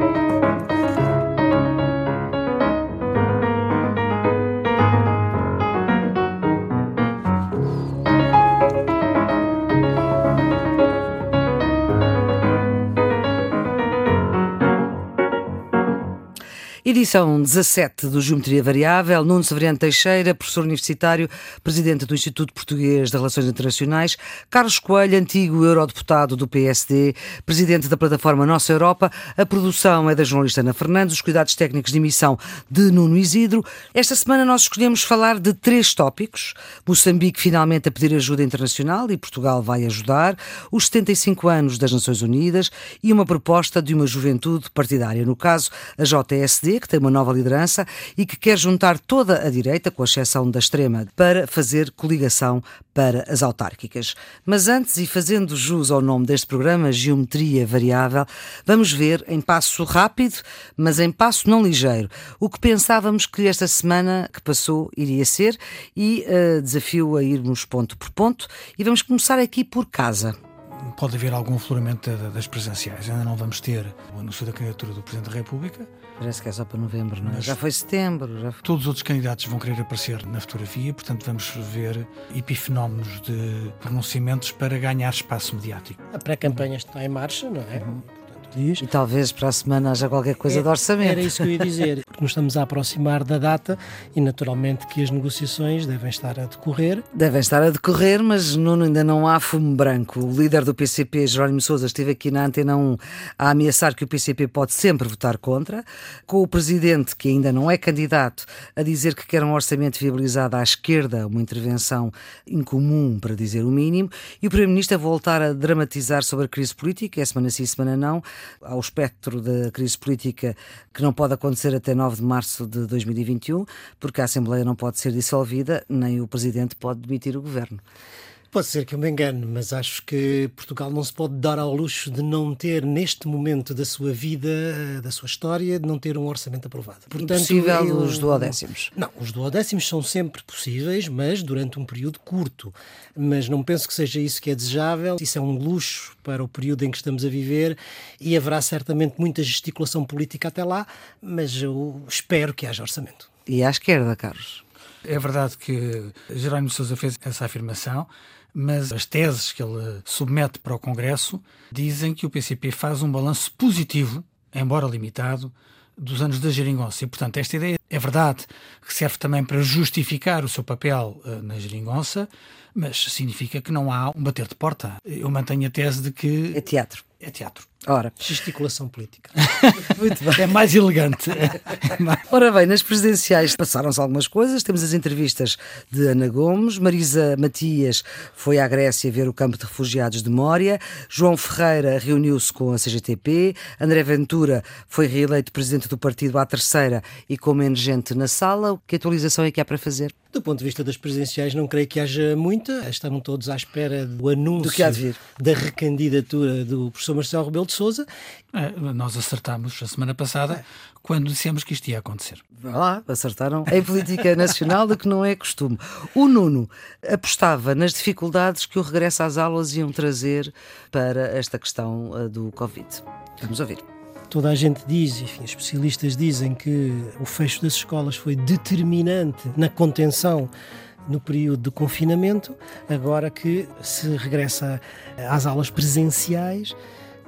thank you Edição 17 do Geometria Variável, Nuno Severiano Teixeira, professor universitário, presidente do Instituto Português de Relações Internacionais, Carlos Coelho, antigo eurodeputado do PSD, presidente da plataforma Nossa Europa, a produção é da jornalista Ana Fernandes, os cuidados técnicos de emissão de Nuno Isidro. Esta semana nós escolhemos falar de três tópicos. Moçambique finalmente a pedir ajuda internacional e Portugal vai ajudar, os 75 anos das Nações Unidas e uma proposta de uma juventude partidária, no caso a JSD, que tem uma nova liderança e que quer juntar toda a direita, com exceção da extrema, para fazer coligação para as autárquicas. Mas antes, e fazendo jus ao nome deste programa, Geometria Variável, vamos ver em passo rápido, mas em passo não ligeiro, o que pensávamos que esta semana que passou iria ser e uh, desafio a irmos ponto por ponto e vamos começar aqui por casa pode haver algum afloramento das presenciais. Ainda não vamos ter o anúncio da candidatura do Presidente da República. Parece que é só para novembro, não é? já foi setembro. Já foi... Todos os outros candidatos vão querer aparecer na fotografia, portanto vamos ver epifenómenos de pronunciamentos para ganhar espaço mediático. A pré-campanha está em marcha, não é? Uhum diz. E talvez para a semana haja qualquer coisa é, de orçamento. Era isso que eu ia dizer, porque nos estamos a aproximar da data e naturalmente que as negociações devem estar a decorrer. Devem estar a decorrer, mas Nuno, ainda não há fumo branco. O líder do PCP, Jerónimo Sousa, esteve aqui na Antena 1 a ameaçar que o PCP pode sempre votar contra, com o presidente, que ainda não é candidato, a dizer que quer um orçamento viabilizado à esquerda, uma intervenção incomum, para dizer o mínimo, e o Primeiro-Ministro a voltar a dramatizar sobre a crise política, é semana sim, semana não, ao espectro da crise política que não pode acontecer até 9 de março de 2021, porque a Assembleia não pode ser dissolvida, nem o Presidente pode demitir o Governo. Pode ser que eu me engane, mas acho que Portugal não se pode dar ao luxo de não ter, neste momento da sua vida, eh, da sua história, de não ter um orçamento aprovado. Portanto, Impossível eu... os duodécimos. Não, os duodécimos são sempre possíveis, mas durante um período curto. Mas não penso que seja isso que é desejável. Isso é um luxo para o período em que estamos a viver e haverá certamente muita gesticulação política até lá, mas eu espero que haja orçamento. E à esquerda, Carlos? É verdade que Jerónimo Sousa fez essa afirmação, mas as teses que ele submete para o Congresso dizem que o PCP faz um balanço positivo, embora limitado, dos anos da geringonça. E, portanto, esta ideia é verdade que serve também para justificar o seu papel uh, na geringonça, mas significa que não há um bater de porta. Eu mantenho a tese de que. É teatro. É teatro. Ora. Gesticulação política. Muito bem. É mais elegante. Ora bem, nas presidenciais passaram-se algumas coisas. Temos as entrevistas de Ana Gomes, Marisa Matias foi à Grécia ver o campo de refugiados de Mória, João Ferreira reuniu-se com a CGTP, André Ventura foi reeleito presidente do partido à terceira e com menos gente na sala. Que atualização é que há para fazer? Do ponto de vista das presidenciais, não creio que haja muita. Estavam todos à espera do anúncio da recandidatura do professor Marcelo Rebelo de Souza. É, nós acertámos a semana passada é. quando dissemos que isto ia acontecer. Vá lá, acertaram em política nacional, do que não é costume. O Nuno apostava nas dificuldades que o regresso às aulas iam trazer para esta questão uh, do Covid. Vamos ouvir toda a gente diz, enfim, especialistas dizem que o fecho das escolas foi determinante na contenção no período de confinamento, agora que se regressa às aulas presenciais,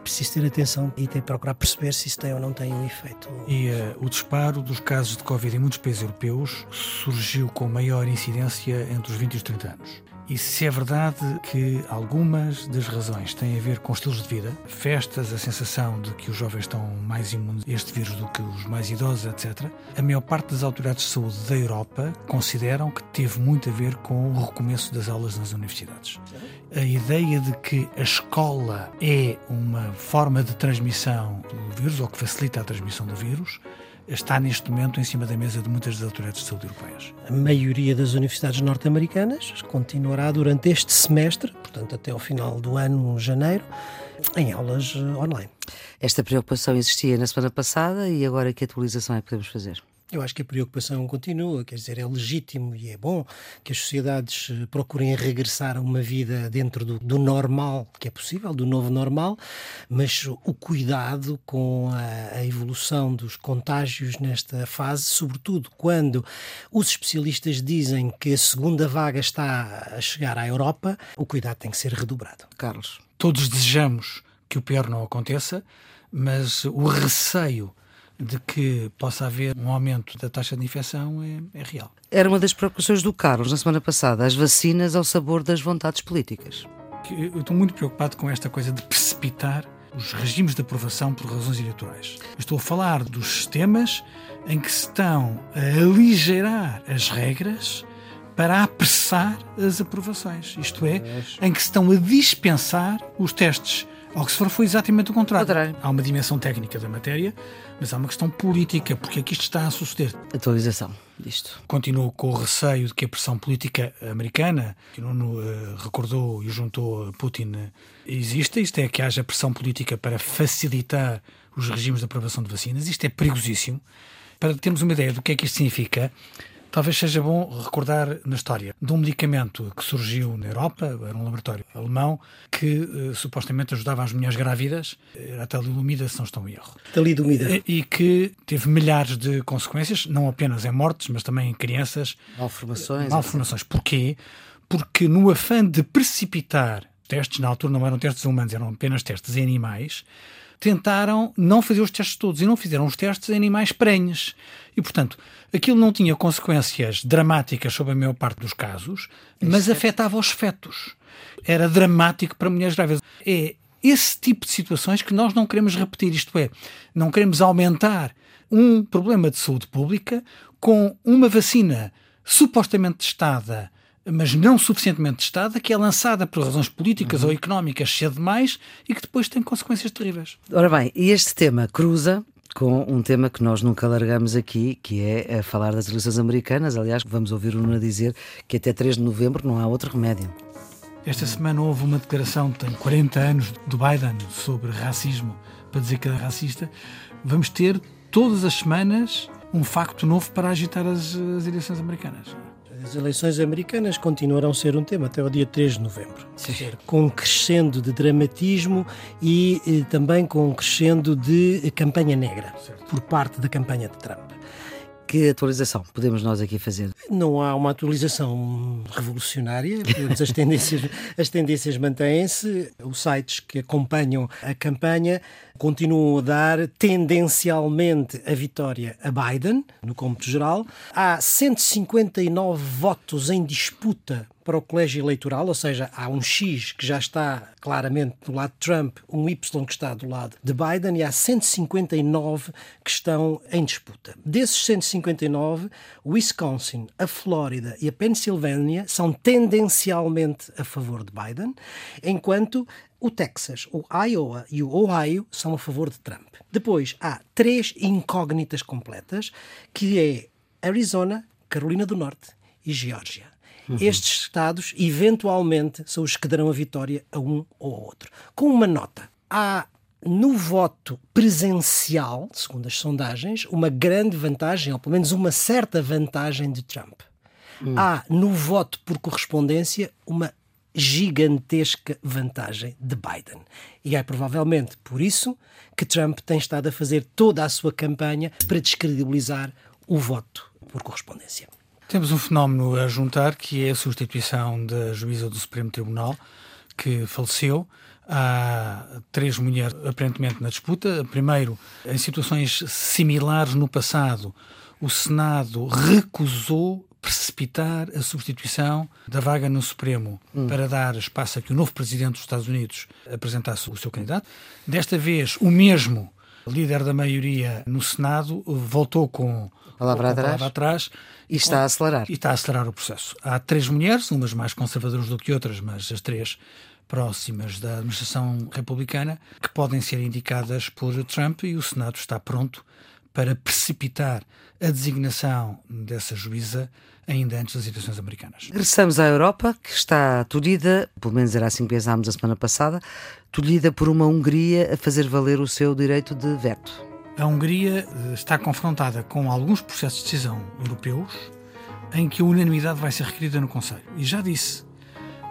preciso ter atenção e ter procurar perceber se isso tem ou não tem um efeito. E uh, o disparo dos casos de Covid em muitos países europeus surgiu com maior incidência entre os 20 e os 30 anos. E se é verdade que algumas das razões têm a ver com estilos de vida, festas, a sensação de que os jovens estão mais imunes a este vírus do que os mais idosos, etc., a maior parte das autoridades de saúde da Europa consideram que teve muito a ver com o recomeço das aulas nas universidades. A ideia de que a escola é uma forma de transmissão do vírus, ou que facilita a transmissão do vírus, está neste momento em cima da mesa de muitas das autoridades de saúde europeias. A maioria das universidades norte-americanas continuará durante este semestre, portanto até ao final do ano, janeiro, em aulas eh, online. Esta preocupação existia na semana passada e agora que atualização é que podemos fazer? Eu acho que a preocupação continua, quer dizer, é legítimo e é bom que as sociedades eh, procurem regressar a uma vida dentro do, do normal, que é possível, do novo normal, mas o cuidado com a, a evolução dos contágios nesta fase, sobretudo quando os especialistas dizem que a segunda vaga está a chegar à Europa, o cuidado tem que ser redobrado. Carlos. Todos desejamos que o pior não aconteça, mas o receio de que possa haver um aumento da taxa de infecção é, é, real. Era uma das preocupações do Carlos na semana passada, as vacinas ao sabor das vontades políticas. Eu estou muito preocupado com esta coisa de precipitar os regimes de aprovação por razões eleitorais. Estou a falar dos sistemas em que se estão a aligeirar as regras para apressar as aprovações, isto é, em que se estão a dispensar os testes Oxford foi exatamente o contrário. contrário. Há uma dimensão técnica da matéria, mas há uma questão política, porque é que isto está a suceder. Atualização disto. Continuo com o receio de que a pressão política americana, que o Nuno uh, recordou e juntou a Putin, uh, exista. Isto é que haja pressão política para facilitar os regimes de aprovação de vacinas. Isto é perigosíssimo. Para termos uma ideia do que é que isto significa, Talvez seja bom recordar na história de um medicamento que surgiu na Europa, era um laboratório alemão, que uh, supostamente ajudava as mulheres grávidas, era a talidomida, se não estou em erro. Talidomida. E, e que teve milhares de consequências, não apenas em mortes, mas também em crianças. Malformações. Malformações. Porquê? Porque no afã de precipitar testes, na altura não eram testes humanos, eram apenas testes em animais, tentaram não fazer os testes todos e não fizeram os testes em animais prenhes. E, portanto, aquilo não tinha consequências dramáticas sobre a maior parte dos casos, mas afetava os fetos. Era dramático para mulheres grávidas. É esse tipo de situações que nós não queremos repetir, isto é, não queremos aumentar um problema de saúde pública com uma vacina supostamente testada mas não suficientemente testada, que é lançada por razões políticas uhum. ou económicas cedo demais e que depois tem consequências terríveis. Ora bem, e este tema cruza com um tema que nós nunca largamos aqui, que é a falar das eleições americanas. Aliás, vamos ouvir o Nuno dizer que até 3 de novembro não há outro remédio. Esta semana houve uma declaração, tem 40 anos, do Biden sobre racismo, para dizer que era racista. Vamos ter todas as semanas um facto novo para agitar as, as eleições americanas. As eleições americanas continuarão a ser um tema até o dia 3 de novembro. Dizer, com um crescendo de dramatismo e eh, também com um crescendo de campanha negra certo. por parte da campanha de Trump. Que atualização podemos nós aqui fazer? Não há uma atualização revolucionária, as tendências, as tendências mantêm-se. Os sites que acompanham a campanha continuam a dar tendencialmente a vitória a Biden, no cômputo geral. Há 159 votos em disputa para o colégio eleitoral, ou seja, há um X que já está claramente do lado de Trump, um Y que está do lado de Biden e há 159 que estão em disputa. Desses 159, Wisconsin, a Flórida e a Pensilvânia são tendencialmente a favor de Biden, enquanto o Texas, o Iowa e o Ohio são a favor de Trump. Depois há três incógnitas completas, que é Arizona, Carolina do Norte e Geórgia. Uhum. Estes estados, eventualmente, são os que darão a vitória a um ou a outro. Com uma nota. Há no voto presencial, segundo as sondagens, uma grande vantagem, ou pelo menos uma certa vantagem de Trump. Hum. Há no voto por correspondência uma gigantesca vantagem de Biden. E é provavelmente por isso que Trump tem estado a fazer toda a sua campanha para descredibilizar o voto por correspondência. Temos um fenómeno a juntar que é a substituição da juíza do Supremo Tribunal que faleceu. Há três mulheres aparentemente na disputa. Primeiro, em situações similares no passado, o Senado recusou precipitar a substituição da vaga no Supremo hum. para dar espaço a que o novo presidente dos Estados Unidos apresentasse o seu candidato. Desta vez, o mesmo líder da maioria no Senado voltou com a palavra, com a palavra atrás, e está a acelerar. E está a acelerar o processo. Há três mulheres, umas mais conservadoras do que outras, mas as três próximas da administração republicana, que podem ser indicadas por Trump e o Senado está pronto para precipitar a designação dessa juíza ainda antes das eleições americanas. Regressamos à Europa, que está tolhida, pelo menos era assim que pensámos a semana passada, tolhida por uma Hungria a fazer valer o seu direito de veto. A Hungria eh, está confrontada com alguns processos de decisão europeus em que a unanimidade vai ser requerida no Conselho. E já disse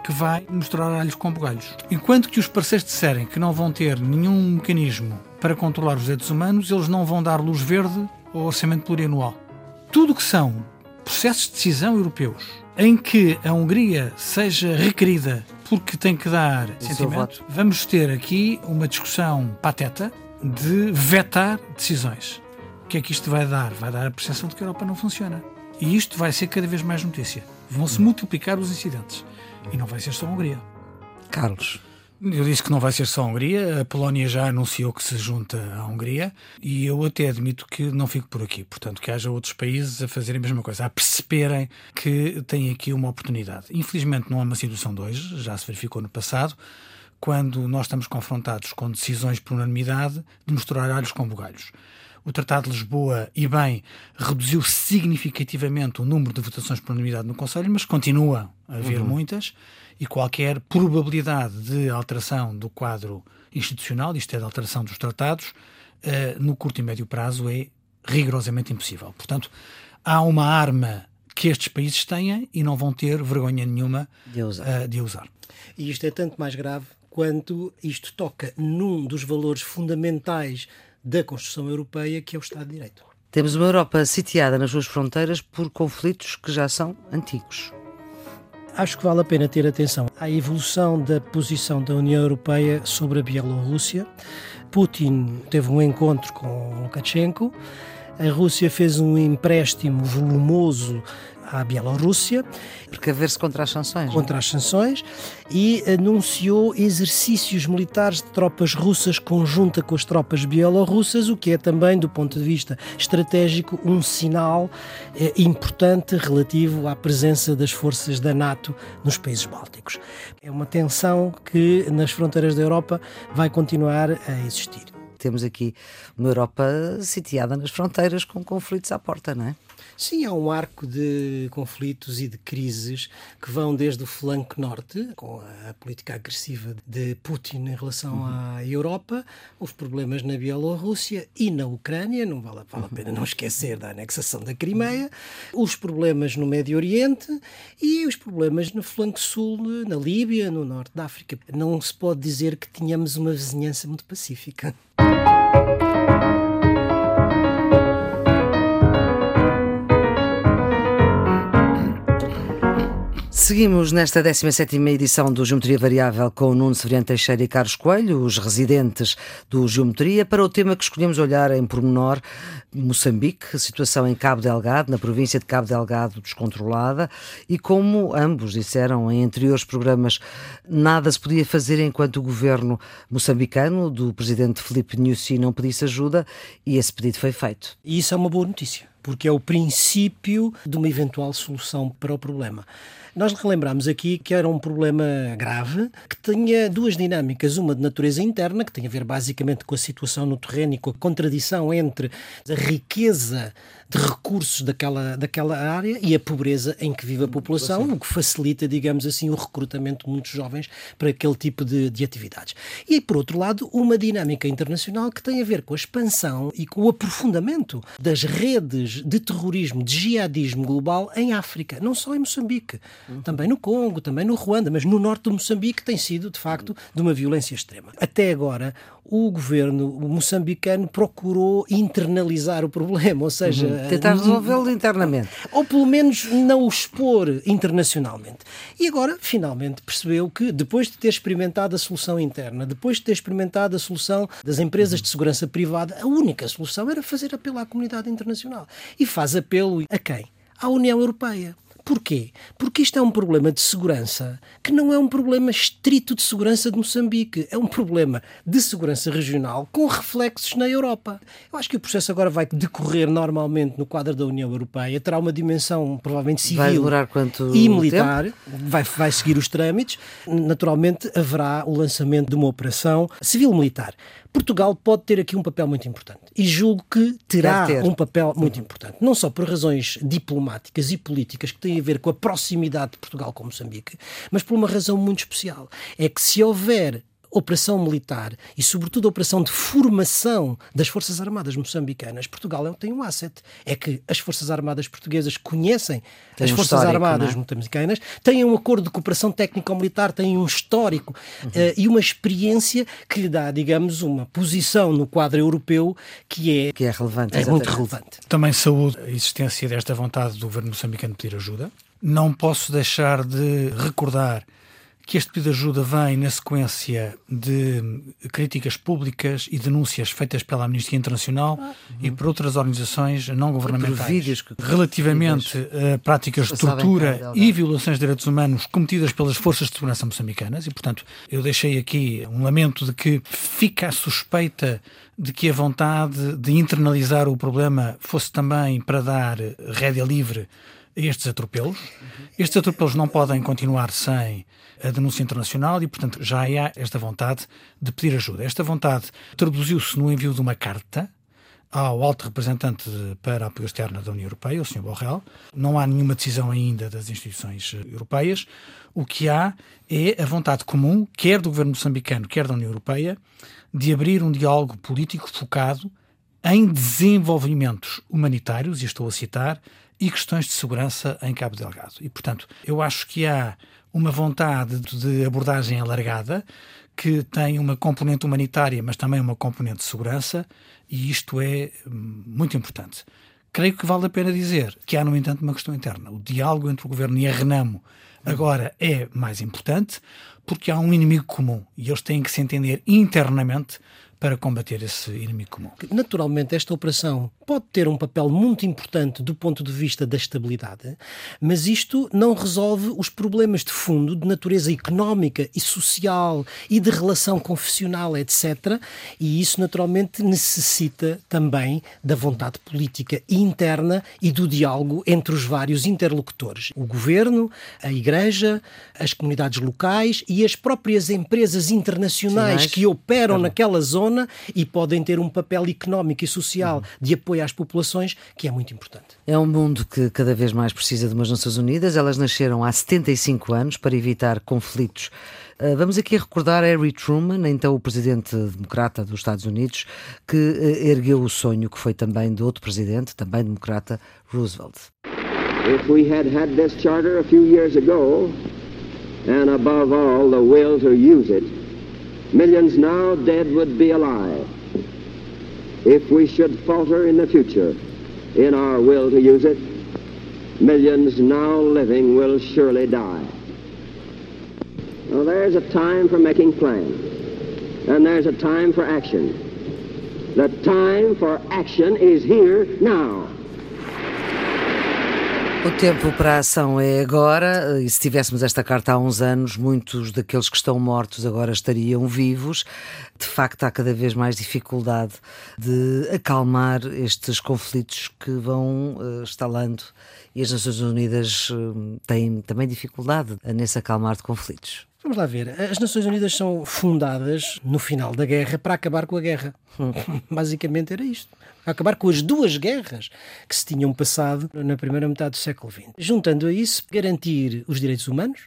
que vai mostrar alhos com bugalhos. Enquanto que os parceiros disserem que não vão ter nenhum mecanismo para controlar os direitos humanos, eles não vão dar luz verde ao orçamento plurianual. Tudo que são processos de decisão europeus em que a Hungria seja requerida porque tem que dar sentimento, vamos ter aqui uma discussão pateta de vetar decisões. O que é que isto vai dar? Vai dar a percepção de que a Europa não funciona. E isto vai ser cada vez mais notícia. Vão-se multiplicar os incidentes. E não vai ser só a Hungria. Carlos. Eu disse que não vai ser só a Hungria, a Polónia já anunciou que se junta à Hungria e eu até admito que não fico por aqui. Portanto, que haja outros países a fazerem a mesma coisa, a perceberem que têm aqui uma oportunidade. Infelizmente não há uma situação de hoje, já se verificou no passado, quando nós estamos confrontados com decisões por unanimidade de misturar alhos com bugalhos. O Tratado de Lisboa, e bem, reduziu significativamente o número de votações por unanimidade no Conselho, mas continua a haver uhum. muitas e qualquer probabilidade de alteração do quadro institucional, isto é, de alteração dos tratados, uh, no curto e médio prazo é rigorosamente impossível. Portanto, há uma arma que estes países têm e não vão ter vergonha nenhuma de usar. Uh, de usar. E isto é tanto mais grave quanto isto toca num dos valores fundamentais da construção europeia, que é o Estado de Direito. Temos uma Europa sitiada nas suas fronteiras por conflitos que já são antigos. Acho que vale a pena ter atenção à evolução da posição da União Europeia sobre a Bielorrússia. Putin teve um encontro com Lukashenko. A Rússia fez um empréstimo volumoso à Bielorrússia. Precaver-se contra as sanções. É? Contra as sanções e anunciou exercícios militares de tropas russas conjunta com as tropas bielorrussas, o que é também, do ponto de vista estratégico, um sinal eh, importante relativo à presença das forças da NATO nos países bálticos. É uma tensão que nas fronteiras da Europa vai continuar a existir. Temos aqui uma Europa sitiada nas fronteiras com conflitos à porta, não é? Sim, há um arco de conflitos e de crises que vão desde o flanco norte, com a política agressiva de Putin em relação uhum. à Europa, os problemas na Bielorrússia e na Ucrânia, não vale, vale a pena não esquecer da anexação da Crimeia, os problemas no Médio Oriente e os problemas no flanco sul, na Líbia, no norte da África. Não se pode dizer que tínhamos uma vizinhança muito pacífica. Seguimos nesta 17 edição do Geometria Variável com Nuno Severiano Teixeira e Carlos Coelho, os residentes do Geometria, para o tema que escolhemos olhar em pormenor, Moçambique, situação em Cabo Delgado, na província de Cabo Delgado descontrolada, e como ambos disseram em anteriores programas, nada se podia fazer enquanto o governo moçambicano do presidente Felipe Nyusi não pedisse ajuda, e esse pedido foi feito. E isso é uma boa notícia, porque é o princípio de uma eventual solução para o problema. Nós relembramos aqui que era um problema grave, que tinha duas dinâmicas, uma de natureza interna, que tem a ver basicamente com a situação no terreno e com a contradição entre a riqueza de recursos daquela, daquela área e a pobreza em que vive a população, o que facilita, digamos assim, o recrutamento de muitos jovens para aquele tipo de, de atividades. E, por outro lado, uma dinâmica internacional que tem a ver com a expansão e com o aprofundamento das redes de terrorismo, de jihadismo global em África, não só em Moçambique, uhum. também no Congo, também no Ruanda, mas no norte do Moçambique tem sido, de facto, de uma violência extrema. Até agora, o governo moçambicano procurou internalizar o problema, ou seja, uhum. Tentar resolvê-lo internamente. Ou pelo menos não o expor internacionalmente. E agora, finalmente, percebeu que, depois de ter experimentado a solução interna, depois de ter experimentado a solução das empresas de segurança privada, a única solução era fazer apelo à comunidade internacional. E faz apelo a quem? À União Europeia. Porquê? Porque isto é um problema de segurança que não é um problema estrito de segurança de Moçambique, é um problema de segurança regional com reflexos na Europa. Eu acho que o processo agora vai decorrer normalmente no quadro da União Europeia, terá uma dimensão provavelmente civil vai demorar quanto e militar, vai, vai seguir os trâmites. Naturalmente haverá o lançamento de uma operação civil-militar. Portugal pode ter aqui um papel muito importante. E julgo que terá um papel muito importante, não só por razões diplomáticas e políticas que têm a ver com a proximidade de Portugal com Moçambique, mas por uma razão muito especial. É que se houver operação militar e, sobretudo, a operação de formação das Forças Armadas moçambicanas, Portugal tem um asset. É que as Forças Armadas portuguesas conhecem Tem as um Forças Armadas é? moçambicanas, têm um acordo de cooperação técnico-militar, têm um histórico uhum. uh, e uma experiência que lhe dá, digamos, uma posição no quadro europeu que é, que é relevante. É muito relevante. Também saúde a existência desta vontade do governo moçambicano de pedir ajuda. Não posso deixar de recordar que este pedido de ajuda vem na sequência de críticas públicas e denúncias feitas pela Amnistia Internacional uhum. e por outras organizações não governamentais que... relativamente a práticas de tortura e violações de direitos humanos cometidas pelas forças de segurança moçambicanas e, portanto, eu deixei aqui um lamento de que fica a suspeita de que a vontade de internalizar o problema fosse também para dar rédea livre estes atropelos. Estes atropelos não podem continuar sem a denúncia internacional e, portanto, já há esta vontade de pedir ajuda. Esta vontade traduziu-se no envio de uma carta ao alto representante para a apoio externa da União Europeia, o Sr. Borrell. Não há nenhuma decisão ainda das instituições europeias. O que há é a vontade comum, quer do governo moçambicano, quer da União Europeia, de abrir um diálogo político focado em desenvolvimentos humanitários, e estou a citar, e questões de segurança em Cabo Delgado. E, portanto, eu acho que há uma vontade de abordagem alargada que tem uma componente humanitária, mas também uma componente de segurança, e isto é hum, muito importante. Creio que vale a pena dizer que há, no entanto, uma questão interna. O diálogo entre o governo e a Renamo agora é mais importante porque há um inimigo comum e eles têm que se entender internamente para combater esse inimigo comum. Naturalmente, esta operação pode ter um papel muito importante do ponto de vista da estabilidade, mas isto não resolve os problemas de fundo de natureza económica e social e de relação confessional, etc. E isso, naturalmente, necessita também da vontade política interna e do diálogo entre os vários interlocutores: o governo, a igreja, as comunidades locais e as próprias empresas internacionais que operam naquela zona zona e podem ter um papel económico e social uhum. de apoio às populações que é muito importante. É um mundo que cada vez mais precisa de umas Nações Unidas. Elas nasceram há 75 anos para evitar conflitos. Ah, vamos aqui recordar Harry Truman, então o presidente democrata dos Estados Unidos, que ah, ergueu o sonho que foi também de outro presidente, também democrata, Roosevelt. If we had had this charter a few years ago, and above all the will to use it, millions now dead would be alive. If we should falter in the future in our will to use it, millions now living will surely die. Well, there's a time for making plans, and there's a time for action. The time for action is here now. O tempo para a ação é agora, e se tivéssemos esta carta há uns anos, muitos daqueles que estão mortos agora estariam vivos. De facto, há cada vez mais dificuldade de acalmar estes conflitos que vão uh, estalando e as Nações Unidas uh, têm também dificuldade nesse acalmar de conflitos. Vamos lá ver. As Nações Unidas são fundadas no final da guerra para acabar com a guerra. Basicamente era isto. Acabar com as duas guerras que se tinham passado na primeira metade do século XX. Juntando a isso, garantir os direitos humanos,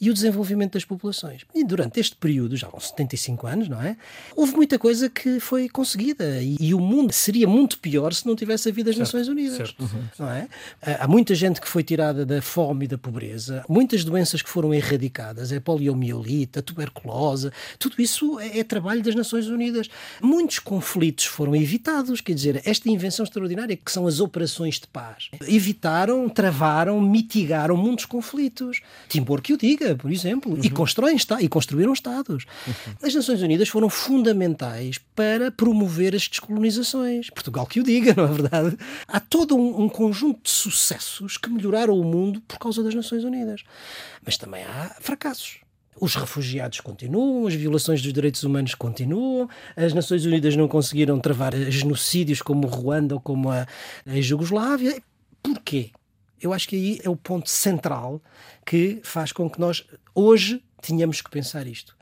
e o desenvolvimento das populações. E durante este período, já há 75 anos, não é? Houve muita coisa que foi conseguida e, e o mundo seria muito pior se não tivesse havido as certo, Nações Unidas. Certo. Uhum. Não é? Há muita gente que foi tirada da fome e da pobreza, muitas doenças que foram erradicadas, a poliomielite, a tuberculose, tudo isso é, é trabalho das Nações Unidas. Muitos conflitos foram evitados, quer dizer, esta invenção extraordinária que são as operações de paz, evitaram, travaram, mitigaram muitos conflitos. Timbor que o diga, por exemplo, uhum. e constroem e construíram Estados. Uhum. As Nações Unidas foram fundamentais para promover as descolonizações. Portugal que o diga, não é verdade? Há todo um, um conjunto de sucessos que melhoraram o mundo por causa das Nações Unidas. Mas também há fracassos. Os refugiados continuam, as violações dos direitos humanos continuam, as Nações Unidas não conseguiram travar genocídios como o Ruanda ou como a, a Jugoslávia. Porquê? Eu acho que aí é o ponto central que faz com que nós hoje tenhamos que pensar isto.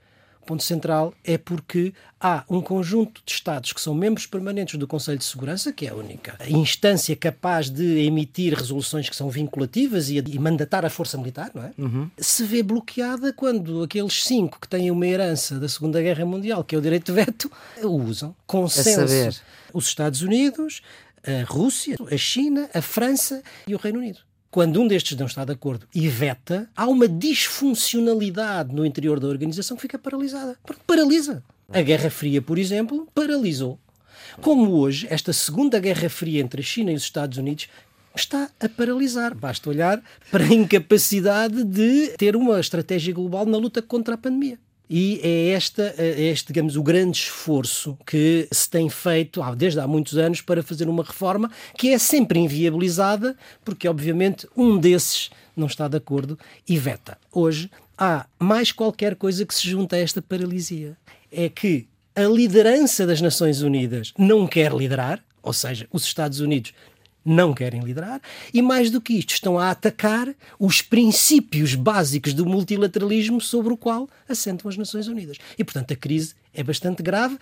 ponto central é porque há um conjunto de Estados que são membros permanentes do Conselho de Segurança, que é a única instância capaz de emitir resoluções que são vinculativas e, e mandatar a força militar, não é? Uhum. Se vê bloqueada quando aqueles cinco que têm uma herança da Segunda Guerra Mundial, que é o direito de veto, o usam. Consenso. Os Estados Unidos, a Rússia, a China, a França e o Reino Unido quando um destes não está de acordo e veta, há uma disfuncionalidade no interior da organização que fica paralisada. Paralisa. A Guerra Fria, por exemplo, paralisou. Como hoje, esta segunda Guerra Fria entre a China e os Estados Unidos está a paralisar. Basta olhar para a incapacidade de ter uma estratégia global na luta contra a pandemia. E é, esta, é este, digamos, o grande esforço que se tem feito desde há muitos anos para fazer uma reforma que é sempre inviabilizada, porque, obviamente, um desses não está de acordo e veta. Hoje há mais qualquer coisa que se junta a esta paralisia. É que a liderança das Nações Unidas não quer liderar, ou seja, os Estados Unidos não querem liderar e, mais do que isto, estão a atacar os princípios básicos do multilateralismo sobre o qual assentam as Nações Unidas. E, portanto, a crise é bastante grave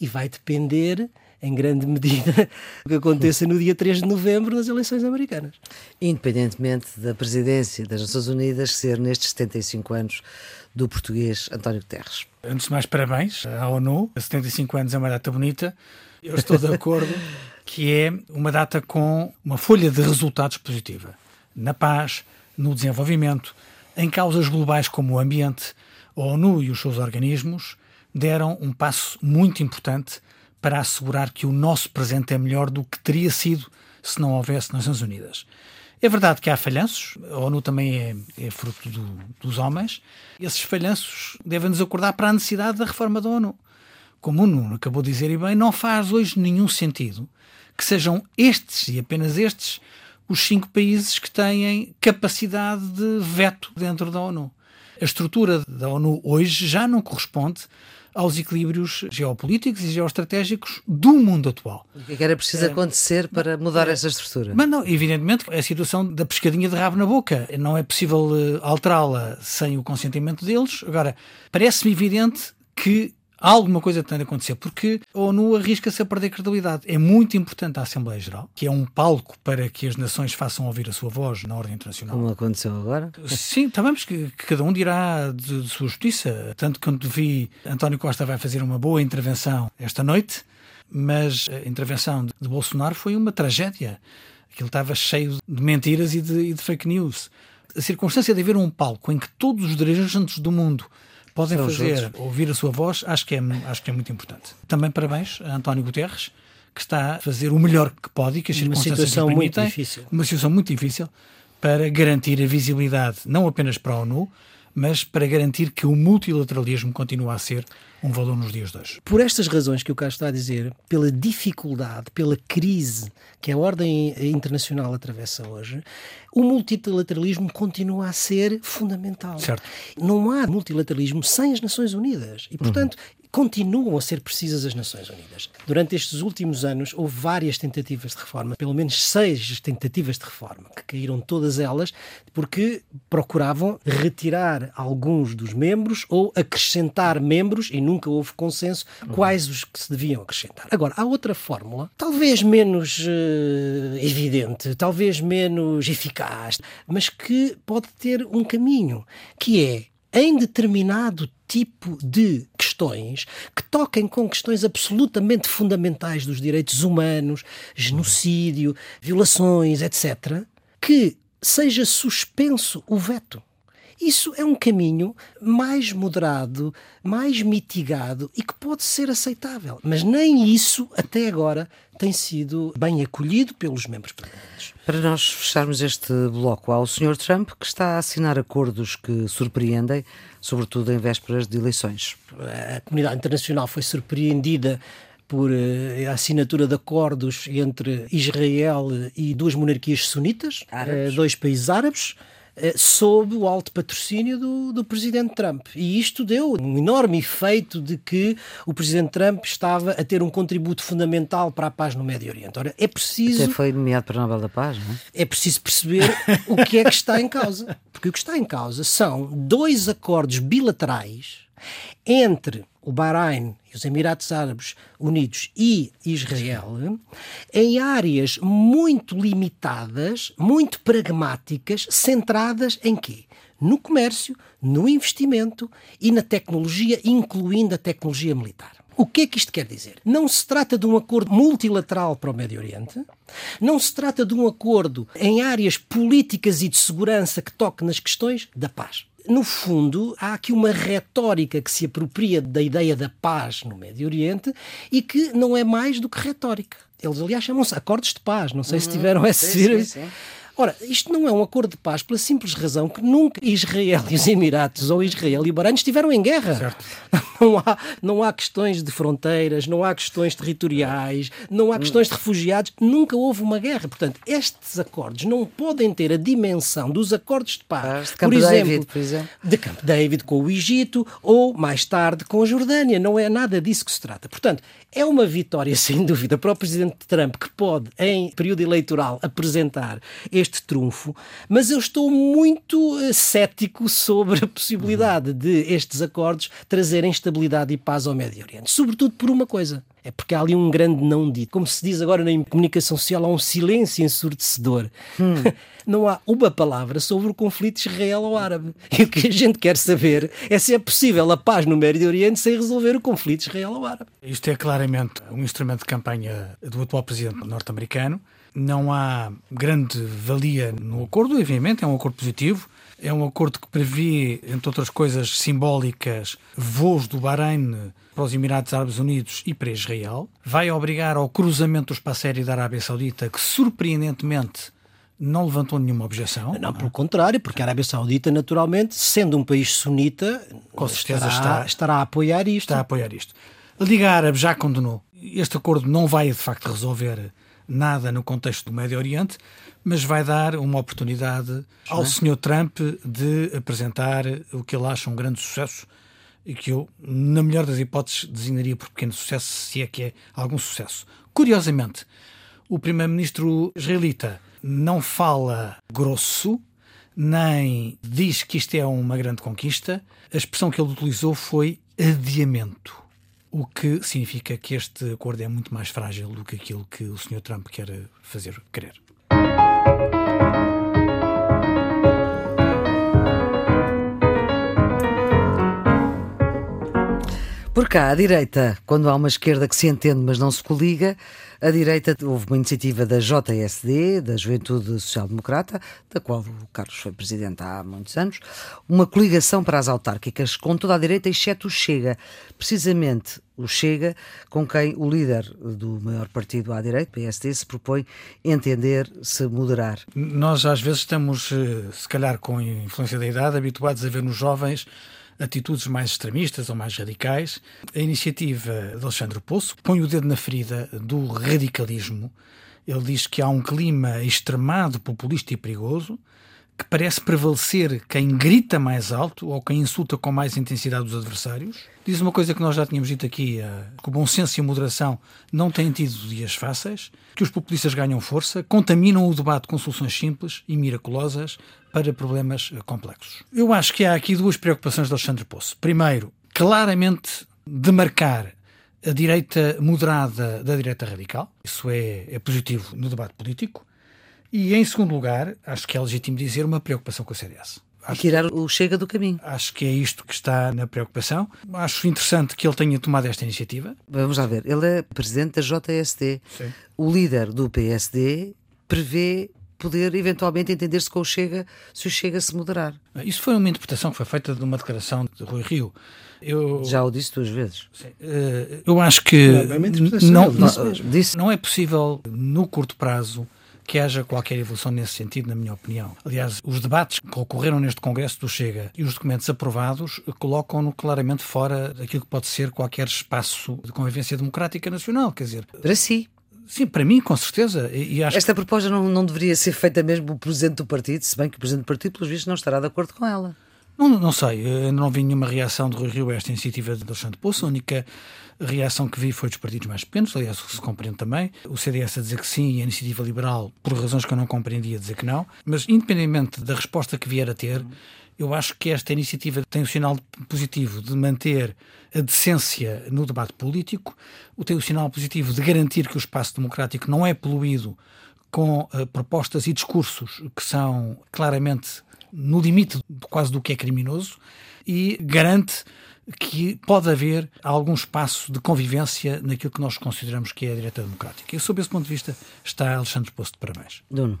e vai depender em grande medida, do que aconteça no dia 3 de novembro nas eleições americanas. Independentemente da presidência das Nações Unidas ser nestes 75 anos do português António Guterres. Antes de mais, parabéns à ONU. 75 anos é uma data bonita. Eu estou de acordo que é uma data com uma folha de resultados positiva. Na paz, no desenvolvimento, em causas globais como o ambiente, a ONU e os seus organismos deram um passo muito importante para assegurar que o nosso presente é melhor do que teria sido se não houvesse Nações Unidas. É verdade que há falhanços, a ONU também é, é fruto do, dos homens. Esses falhanços devem nos acordar para a necessidade da reforma da ONU. Como o Nuno acabou de dizer e bem, não faz hoje nenhum sentido que sejam estes e apenas estes os cinco países que têm capacidade de veto dentro da ONU. A estrutura da ONU hoje já não corresponde aos equilíbrios geopolíticos e geoestratégicos do mundo atual. O que é era preciso é, acontecer para mudar é, essa estrutura? Mas não, evidentemente, é a situação da pescadinha de rabo na boca. Não é possível uh, alterá-la sem o consentimento deles. Agora, parece-me evidente que alguma coisa tem de acontecer, porque a ONU arrisca-se a perder credibilidade. É muito importante a Assembleia Geral, que é um palco para que as nações façam ouvir a sua voz na ordem internacional. Como aconteceu agora? Sim, sabemos que, que cada um dirá de, de, sua justiça. Tanto quando vi António Costa vai fazer uma boa intervenção esta noite, mas a intervenção de, de Bolsonaro foi uma tragédia. Aquilo estava cheio de mentiras e de, e de fake news. A circunstância de haver um palco em que todos os dirigentes do mundo podem São fazer ouvir a sua voz, acho que, é, acho que é muito importante. Também parabéns a António Guterres, que está a fazer o melhor que pode e que as uma circunstâncias situação permitem, muito difícil. Uma situação muito difícil para garantir a visibilidade não apenas para a ONU, mas para garantir que o multilateralismo continua a ser um valor nos dias de hoje. Por estas razões que o Carlos está a dizer, pela dificuldade, pela crise que a ordem internacional atravessa hoje, o multilateralismo continua a ser fundamental. Certo. Não há multilateralismo sem as Nações Unidas. E, portanto, uhum continuam a ser precisas as Nações Unidas. Durante estes últimos anos houve várias tentativas de reforma, pelo menos seis tentativas de reforma, que caíram todas elas porque procuravam retirar alguns dos membros ou acrescentar membros e nunca houve consenso quais os que se deviam acrescentar. Agora, há outra fórmula, talvez menos uh, evidente, talvez menos eficaz, mas que pode ter um caminho, que é em determinado tipo de questões que toquem com questões absolutamente fundamentais dos direitos humanos, genocídio, violações, etc., que seja suspenso o veto. Isso é um caminho mais moderado, mais mitigado e que pode ser aceitável. Mas nem isso, até agora, tem sido bem acolhido pelos membros permanentes. Para nós fecharmos este bloco, há o Sr. Trump que está a assinar acordos que surpreendem, sobretudo em vésperas de eleições. A comunidade internacional foi surpreendida por eh, a assinatura de acordos entre Israel e duas monarquias sunitas, árabes. Eh, dois países árabes sob o alto patrocínio do, do presidente Trump. E isto deu um enorme efeito de que o presidente Trump estava a ter um contributo fundamental para a paz no Médio Oriente. Ora, é preciso. Até foi nomeado para o Nobel da Paz, não é? É preciso perceber o que é que está em causa. Porque o que está em causa são dois acordos bilaterais entre o Bahrein os Emirados Árabes Unidos e Israel, em áreas muito limitadas, muito pragmáticas, centradas em quê? No comércio, no investimento e na tecnologia, incluindo a tecnologia militar. O que é que isto quer dizer? Não se trata de um acordo multilateral para o Médio Oriente, não se trata de um acordo em áreas políticas e de segurança que toque nas questões da paz no fundo, há aqui uma retórica que se apropria da ideia da paz no Médio Oriente e que não é mais do que retórica. Eles, aliás, chamam-se acordos de paz. Não sei uhum. se tiveram essa. Sim, sim, sim. Ora, isto não é um acordo de paz pela simples razão que nunca Israel e os Emirados ou Israel e o Bahrein estiveram em guerra. Certo. Não há, não há questões de fronteiras, não há questões territoriais, não há questões de refugiados, nunca houve uma guerra. Portanto, estes acordos não podem ter a dimensão dos acordos de paz, de Camp por, exemplo, David, por exemplo, de Camp David com o Egito ou mais tarde com a Jordânia. Não é nada disso que se trata. Portanto, é uma vitória, sem dúvida, para o presidente Trump, que pode, em período eleitoral, apresentar este trunfo, mas eu estou muito uh, cético sobre a possibilidade de estes acordos trazerem estabilidade e paz ao Médio Oriente. Sobretudo por uma coisa. É porque há ali um grande não dito. Como se diz agora na comunicação social, há um silêncio ensurdecedor. Hum. Não há uma palavra sobre o conflito israelo-árabe. E o que a gente quer saber é se é possível a paz no Médio Oriente sem resolver o conflito israelo-árabe. Isto é claramente um instrumento de campanha do atual presidente norte-americano não há grande valia no acordo, obviamente, é um acordo positivo. É um acordo que prevê, entre outras coisas simbólicas, voos do Bahrein para os Emirados Árabes Unidos e para Israel. Vai obrigar ao cruzamento do espaço aéreo da Arábia Saudita, que surpreendentemente não levantou nenhuma objeção. Não, pelo contrário, porque a Arábia Saudita, naturalmente, sendo um país sunita, com certeza estará, está, estará a apoiar isto. Está a apoiar isto. A Liga Árabe já condenou. Este acordo não vai, de facto, resolver nada no contexto do Médio Oriente, mas vai dar uma oportunidade ao Sr. Trump de apresentar o que ele acha um grande sucesso e que eu, na melhor das hipóteses, designaria por pequeno sucesso, se é que é algum sucesso. Curiosamente, o primeiro-ministro israelita não fala grosso, nem diz que isto é uma grande conquista. A expressão que ele utilizou foi adiamento o que significa que este acordo é muito mais frágil do que aquilo que o Sr. Trump quer fazer crer. Por cá, à direita, quando há uma esquerda que se entende, mas não se coliga, a direita houve uma iniciativa da JSD, da Juventude Social Democrata, da qual o Carlos foi presidente há muitos anos, uma coligação para as autárquicas com toda a direita, exceto o Chega. Precisamente o Chega, com quem o líder do maior partido à direita, PSD, se propõe entender, se moderar. Nós às vezes estamos, eh, se calhar com influência da idade, habituados a ver nos jovens atitudes mais extremistas ou mais radicais. A iniciativa de Alexandre Poço põe o dedo na ferida do radicalismo. Ele diz que há um clima extremado, populista e perigoso, que parece prevalecer quem grita mais alto ou quem insulta com mais intensidade os adversários. Diz uma coisa que nós já tínhamos dito aqui, eh, que o bom senso e a moderação não têm tido dias fáceis, que os populistas ganham força, contaminam o debate com soluções simples e miraculosas para problemas eh, complexos. Eu acho que há aqui duas preocupações de Alexandre Poço. Primeiro, claramente demarcar a direita moderada da direita radical. Isso é, é positivo no debate político. E, em segundo lugar, acho que é legítimo dizer uma preocupação com a CDS. Acho, tirar o Chega do caminho. Acho que é isto que está na preocupação. Acho interessante que ele tenha tomado esta iniciativa. Vamos lá ver. Ele é presidente da JSD. Sim. O líder do PSD prevê poder eventualmente entender-se com o Chega se o Chega se moderar. Isso foi uma interpretação que foi feita de uma declaração de Rui Rio. Eu, Já o disse duas vezes. Sim, eh, eu acho que não, não, disse, não é possível, no curto prazo, que haja qualquer evolução nesse sentido, na minha opinião. Aliás, os debates que ocorreram neste Congresso do Chega e os documentos aprovados colocam-no claramente fora daquilo que pode ser qualquer espaço de convivência democrática nacional. Quer dizer, para si. Sim, para mim, com certeza. E acho... Esta proposta não, não deveria ser feita mesmo pelo Presidente do Partido, se bem que o Presidente do Partido, pelos vistos, não estará de acordo com ela. Não, não sei, eu não vi nenhuma reação de Rui Rio a esta iniciativa de Alexandre Poço. A única reação que vi foi dos partidos mais pequenos, aliás, se compreende também. O CDS a dizer que sim e a Iniciativa Liberal, por razões que eu não compreendia, a dizer que não. Mas, independentemente da resposta que vier a ter, Eu acho que esta iniciativa tem o sinal positivo de manter a decência no debate político, tem o sinal positivo de garantir que o espaço democrático não é poluído com uh, propostas e discursos que são claramente no limite quase do que é criminoso e garante que pode haver algum espaço de convivência naquilo que nós consideramos que é a direita democrática. E sob esse ponto de vista está Alexandre Posto de parabéns. Dono.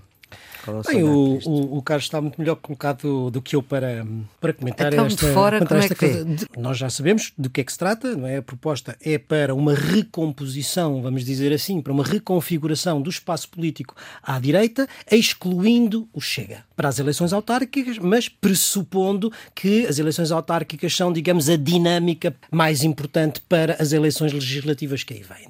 É Bem, o, o, o, Carlos está muito melhor colocado do que eu para, para comentar então, esta, fora, como esta é que coisa. De, nós já sabemos do que é que se trata, não é? A proposta é para uma recomposição, vamos dizer assim, para uma reconfiguração do espaço político à direita, excluindo o Chega para as eleições autárquicas, mas pressupondo que as eleições autárquicas são, digamos, a dinâmica mais importante para as eleições legislativas que aí vêm.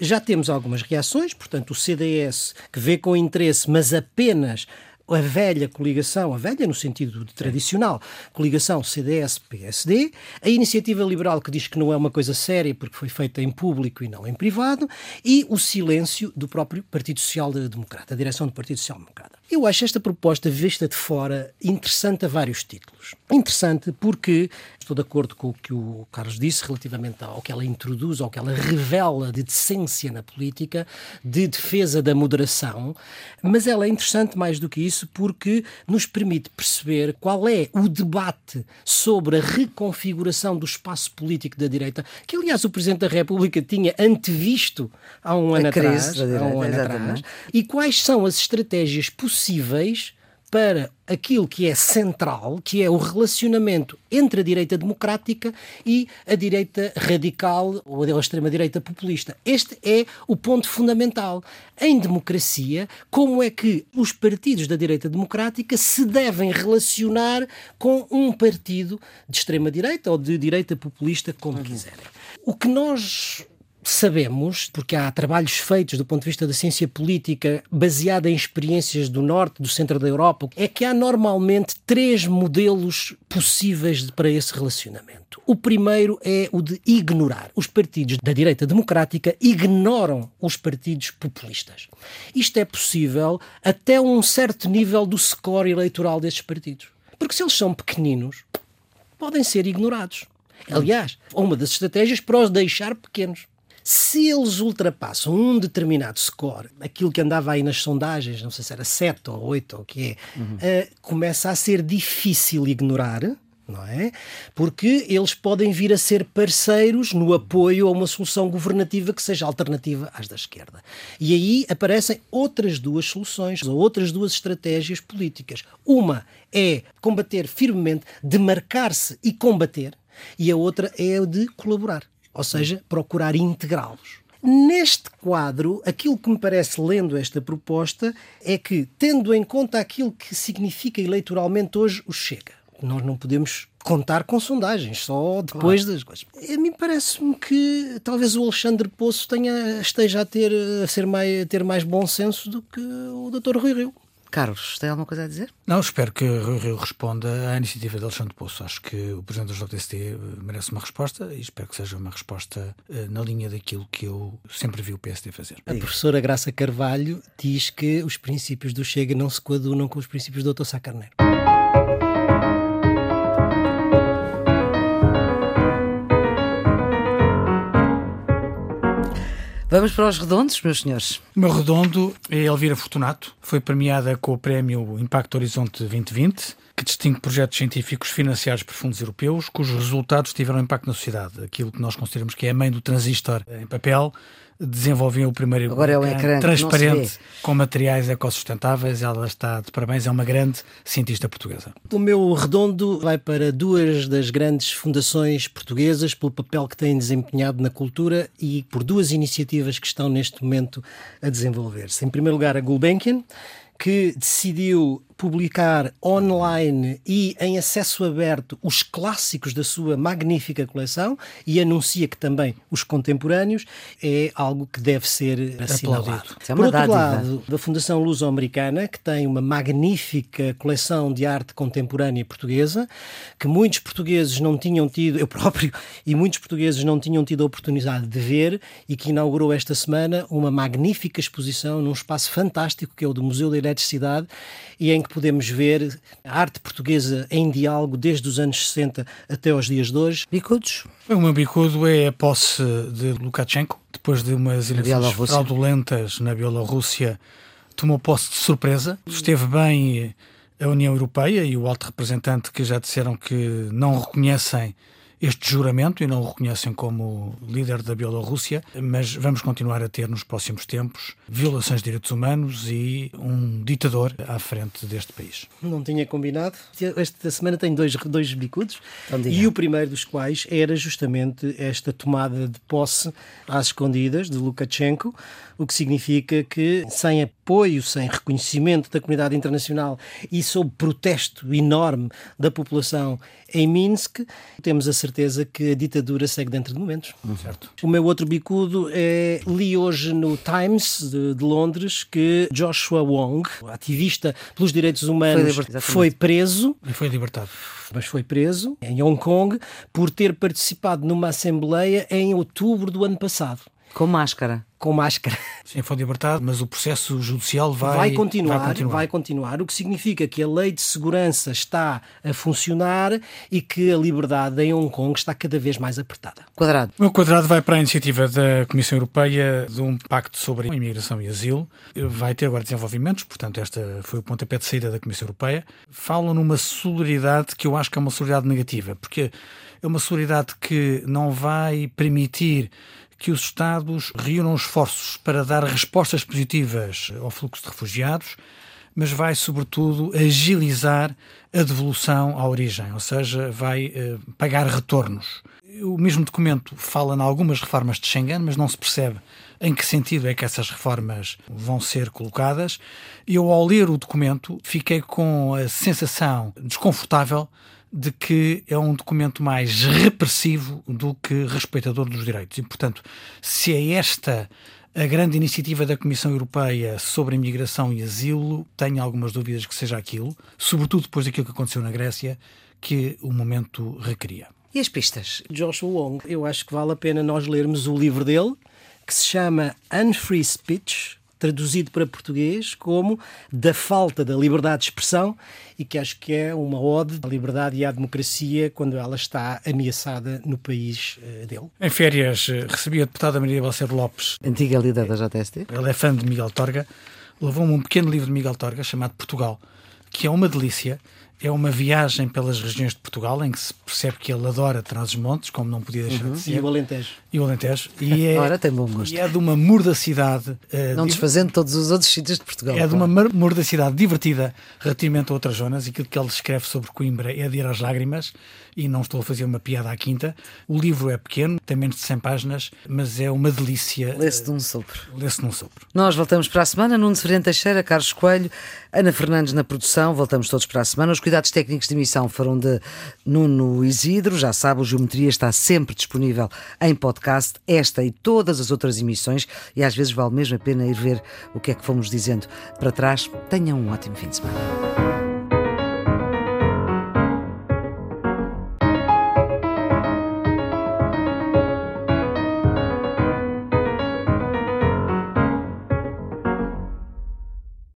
Já temos algumas reações, portanto, o CDS que vê com interesse, mas apenas a velha coligação, a velha no sentido tradicional, coligação CDS-PSD, a iniciativa liberal que diz que não é uma coisa séria porque foi feita em público e não em privado, e o silêncio do próprio Partido Social Democrata, a direção do Partido Social Democrata. Eu acho esta proposta vista de fora interessante a vários títulos. Interessante porque estou de acordo com o que o Carlos disse relativamente ao que ela introduz, ao que ela revela de decência na política, de defesa da moderação, mas ela é interessante mais do que isso porque nos permite perceber qual é o debate sobre a reconfiguração do espaço político da direita, que aliás o Presidente da República tinha antevisto há um ano atrás, direita, há um ano atrás, e quais são as estratégias possíveis possíveis para aquilo que é central, que é o relacionamento entre a direita democrática e a direita radical ou a extrema-direita populista. Este é o ponto fundamental. Em democracia, como é que os partidos da direita democrática se devem relacionar com um partido de extrema-direita ou de direita populista, como uhum. quiserem. O que nós sabemos, porque há trabalhos feitos do ponto de vista da ciência política baseada em experiências do norte, do centro da Europa, é que há normalmente três modelos possíveis para esse relacionamento. O primeiro é o de ignorar. Os partidos da direita democrática ignoram os partidos populistas. Isto é possível até um certo nível do score eleitoral desses partidos. Porque se eles são pequeninos, podem ser ignorados. Aliás, uma das estratégias para os deixar pequenos. Se eles ultrapassam um determinado score, aquilo que andava aí nas sondagens, não sei se era 7 ou 8 ou o que é, uhum. uh, começa a ser difícil ignorar. Não é? Porque eles podem vir a ser parceiros no apoio a uma solução governativa que seja alternativa às da esquerda. E aí aparecem outras duas soluções, ou outras duas estratégias políticas. Uma é combater firmemente, demarcar-se e combater, e a outra é a de colaborar ou seja, procurar integrá-los. Neste quadro, aquilo que me parece, lendo esta proposta, é que, tendo em conta aquilo que significa eleitoralmente hoje o Chega, nós não podemos contar com sondagens, só depois claro. das coisas. A mim parece-me que talvez o Alexandre Poço tenha, esteja a ter, a ser mais, a ter mais bom senso do que o Dr. Rui Rio. Carlos, tem alguma coisa a dizer? Não, espero que o Rio responda à iniciativa de Alexandre Poço. Acho que o Presidente do JST eh, merece uma resposta e espero que seja uma resposta eh, na linha daquilo que eu sempre vi o PSD fazer. A professora Graça Carvalho diz que os princípios do Chega não se coadunam com os princípios do Dr. Sá Carneiro. Vamos para os redondos, meus senhores. O meu redondo é Elvira Fortunato. Foi premiada com o prémio Impacto Horizonte 2020 que distingue projetos científicos financiados por fundos europeus cujos resultados tiveram impacto na sociedade. Aquilo que nós consideramos que é a mãe do transistor em papel, desenvolveu o primeiro Agora é um ecrã transparente com materiais ecossustentáveis. Ela está de parabéns, é uma grande cientista portuguesa. O meu redondo vai para duas das grandes fundações portuguesas pelo papel que têm desempenhado na cultura e por duas iniciativas que estão neste momento a desenvolver-se. Em primeiro lugar, a Gulbenkian, que decidiu publicar online e em acesso aberto os clássicos da sua magnífica coleção e anuncia que também os contemporâneos é algo que deve ser assinalado. É Por outro dádiva. lado, da Fundação Luso-Americana, que tem uma magnífica coleção de arte contemporânea portuguesa, que muitos portugueses não tinham tido, eu próprio, e muitos portugueses não tinham tido a oportunidade de ver e que inaugurou esta semana uma magnífica exposição num espaço fantástico que é o do Museu da Eletricidade e em que podemos ver a arte portuguesa em diálogo desde os anos 60 até aos dias de hoje. Bicudos? O meu bicudo é a posse de Lukashenko, depois de umas eleições fraudulentas na Bielorrússia, tomou posse de surpresa. Esteve bem a União Europeia e o alto representante que já disseram que não reconhecem este juramento e não o reconhecem como líder da Bielorrússia, mas vamos continuar a ter nos próximos tempos violações de direitos humanos e um ditador à frente deste país. Não tinha combinado. Esta semana tem dois, dois bicudos e o primeiro dos quais era justamente esta tomada de posse às escondidas de Lukashenko, o que significa que sem apoio, sem reconhecimento da comunidade internacional e sob protesto enorme da população em Minsk, temos a certeza que a ditadura segue dentro de momentos. Certo. O meu outro bicudo é li hoje no Times de, de Londres que Joshua Wong, ativista pelos direitos humanos, foi, foi preso. E foi libertado mas foi preso em Hong Kong por ter participado numa assembleia em outubro do ano passado. Com máscara. Com máscara. Sim, foi libertado, mas o processo judicial vai, vai, continuar, vai continuar. Vai continuar, o que significa que a lei de segurança está a funcionar e que a liberdade em Hong Kong está cada vez mais apertada. Quadrado. O meu quadrado vai para a iniciativa da Comissão Europeia de um pacto sobre imigração e asilo. Vai ter agora desenvolvimentos, portanto, esta foi o pontapé de saída da Comissão Europeia. Falam numa solidariedade que eu acho que é uma solidariedade negativa, porque é uma solidariedade que não vai permitir que os Estados reúnam esforços para dar respostas positivas ao fluxo de refugiados, mas vai, sobretudo, agilizar a devolução à origem, ou seja, vai eh, pagar retornos. O mesmo documento fala em algumas reformas de Schengen, mas não se percebe em que sentido é que essas reformas vão ser colocadas. Eu, ao ler o documento, fiquei com a sensação desconfortável de que é um documento mais repressivo do que respeitador dos direitos. E, portanto, se é esta a grande iniciativa da Comissão Europeia sobre imigração e asilo, tenho algumas dúvidas que seja aquilo, sobretudo depois daquilo que aconteceu na Grécia, que o momento requeria. E as pistas? Joshua Wong, eu acho que vale a pena nós lermos o livro dele, que se chama Unfree Speech, traduzido para português como da falta da liberdade de expressão e que acho que é uma ode à liberdade e à democracia quando ela está ameaçada no país uh, dele. Em férias eh, recebi a deputada Maria Balseiro Lopes. Antiga líder da JST. Ela é fã de Miguel Torga. Levou-me um pequeno livro de Miguel Torga chamado Portugal, que é uma delícia é uma viagem pelas regiões de Portugal em que se percebe que ele adora Trás-os-Montes, como não podia deixar uhum. de ser. E o Alentejo. E o Alentejo. E é, Ora, tem bom gosto. E é de uma mordacidade. Uh, não desfazendo todos os outros sítios de Portugal. É de uma mordacidade divertida relativamente a outras zonas. E aquilo que ele descreve sobre Coimbra é de ir às lágrimas. E não estou a fazer uma piada à quinta. O livro é pequeno, tem menos de 100 páginas, mas é uma delícia. Lê-se de um sopro. Lê-se num sopro. Nós voltamos para a semana. Nuno Severino Teixeira, Carlos Coelho, Ana Fernandes na produção. Voltamos todos para a semana. Os cuidados técnicos de emissão foram de Nuno Isidro. Já sabe, o Geometria está sempre disponível em podcast. Esta e todas as outras emissões. E às vezes vale mesmo a pena ir ver o que é que fomos dizendo para trás. Tenham um ótimo fim de semana.